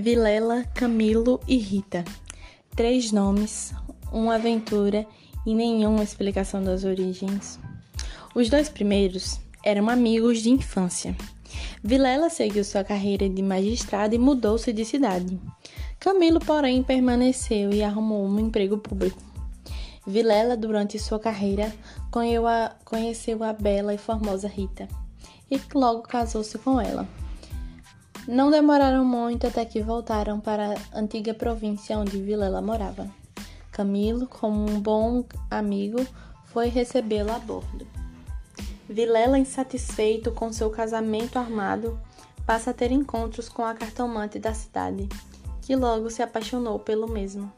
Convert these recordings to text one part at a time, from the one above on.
Vilela, Camilo e Rita. Três nomes, uma aventura e nenhuma explicação das origens. Os dois primeiros eram amigos de infância. Vilela seguiu sua carreira de magistrado e mudou-se de cidade. Camilo, porém, permaneceu e arrumou um emprego público. Vilela, durante sua carreira, conheceu a bela e formosa Rita e logo casou-se com ela. Não demoraram muito até que voltaram para a antiga província onde Vilela morava. Camilo, como um bom amigo, foi recebê-la a bordo. Vilela, insatisfeito com seu casamento armado, passa a ter encontros com a cartomante da cidade, que logo se apaixonou pelo mesmo.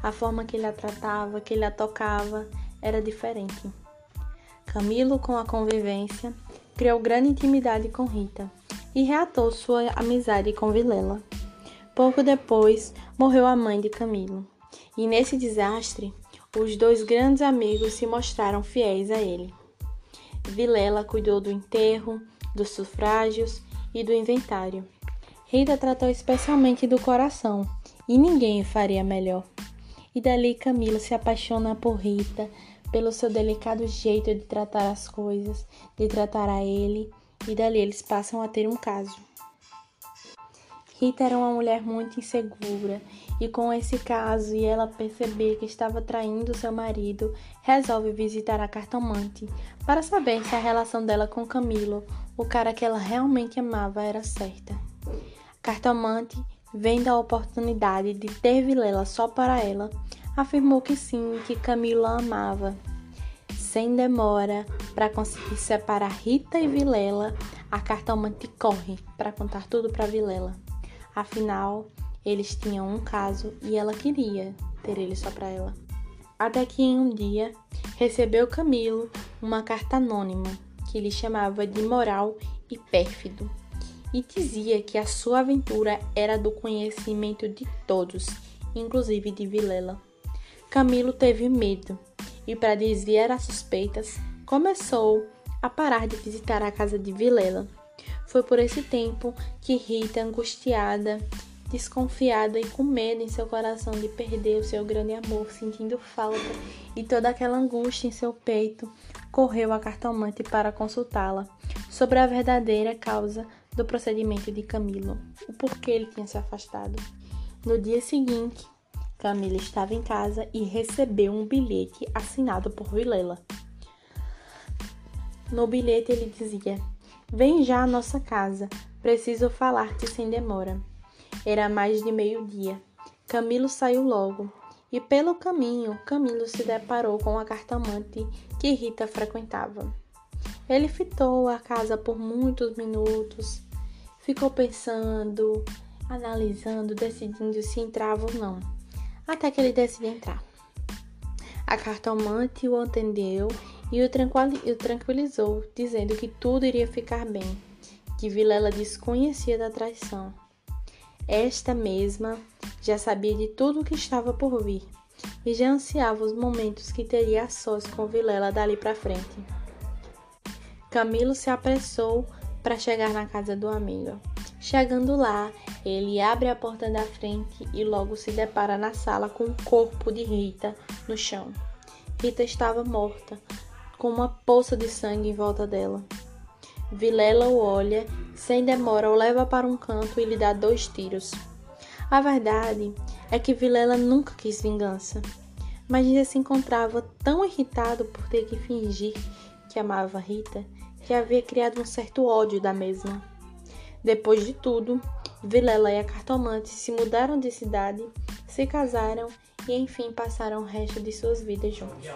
A forma que ele a tratava, que ele a tocava, era diferente. Camilo, com a convivência, criou grande intimidade com Rita e reatou sua amizade com Vilela. Pouco depois, morreu a mãe de Camilo, e nesse desastre, os dois grandes amigos se mostraram fiéis a ele. Vilela cuidou do enterro, dos sufrágios e do inventário. Rita tratou especialmente do coração, e ninguém faria melhor. E dali Camila se apaixona por Rita, pelo seu delicado jeito de tratar as coisas, de tratar a ele, e dali eles passam a ter um caso. Rita era uma mulher muito insegura e com esse caso e ela perceber que estava traindo seu marido, resolve visitar a cartomante para saber se a relação dela com Camilo, o cara que ela realmente amava, era certa. Cartomante, vendo a oportunidade de ter Vilela só para ela, afirmou que sim, que Camilo a amava. Sem demora, para conseguir separar Rita e Vilela, a cartomante corre para contar tudo para Vilela. Afinal, eles tinham um caso e ela queria ter ele só para ela. Até que em um dia recebeu Camilo uma carta anônima que lhe chamava de moral e pérfido e dizia que a sua aventura era do conhecimento de todos, inclusive de Vilela. Camilo teve medo e, para desviar as suspeitas, começou a parar de visitar a casa de Vilela. Foi por esse tempo que Rita, angustiada, desconfiada e com medo em seu coração de perder o seu grande amor, sentindo falta e toda aquela angústia em seu peito, correu à cartomante para consultá-la sobre a verdadeira causa do procedimento de Camilo, o porquê ele tinha se afastado. No dia seguinte, Camila estava em casa e recebeu um bilhete assinado por Vilela. No bilhete ele dizia: Vem já à nossa casa, preciso falar-te sem demora. Era mais de meio-dia. Camilo saiu logo, e pelo caminho Camilo se deparou com a cartomante que Rita frequentava. Ele fitou a casa por muitos minutos, ficou pensando, analisando, decidindo se entrava ou não até que ele decide entrar. A cartomante o atendeu e o tranquilizou, dizendo que tudo iria ficar bem, que Vilela desconhecia da traição. Esta mesma já sabia de tudo o que estava por vir e já ansiava os momentos que teria a sós com Vilela dali para frente. Camilo se apressou para chegar na casa do amigo. Chegando lá, ele abre a porta da frente e logo se depara na sala com o corpo de Rita no chão. Rita estava morta, com uma poça de sangue em volta dela. Vilela o olha, sem demora o leva para um canto e lhe dá dois tiros. A verdade é que Vilela nunca quis vingança, mas ainda se encontrava tão irritado por ter que fingir que amava Rita que havia criado um certo ódio da mesma. Depois de tudo, Vilela e a cartomante se mudaram de cidade, se casaram e enfim passaram o resto de suas vidas juntos.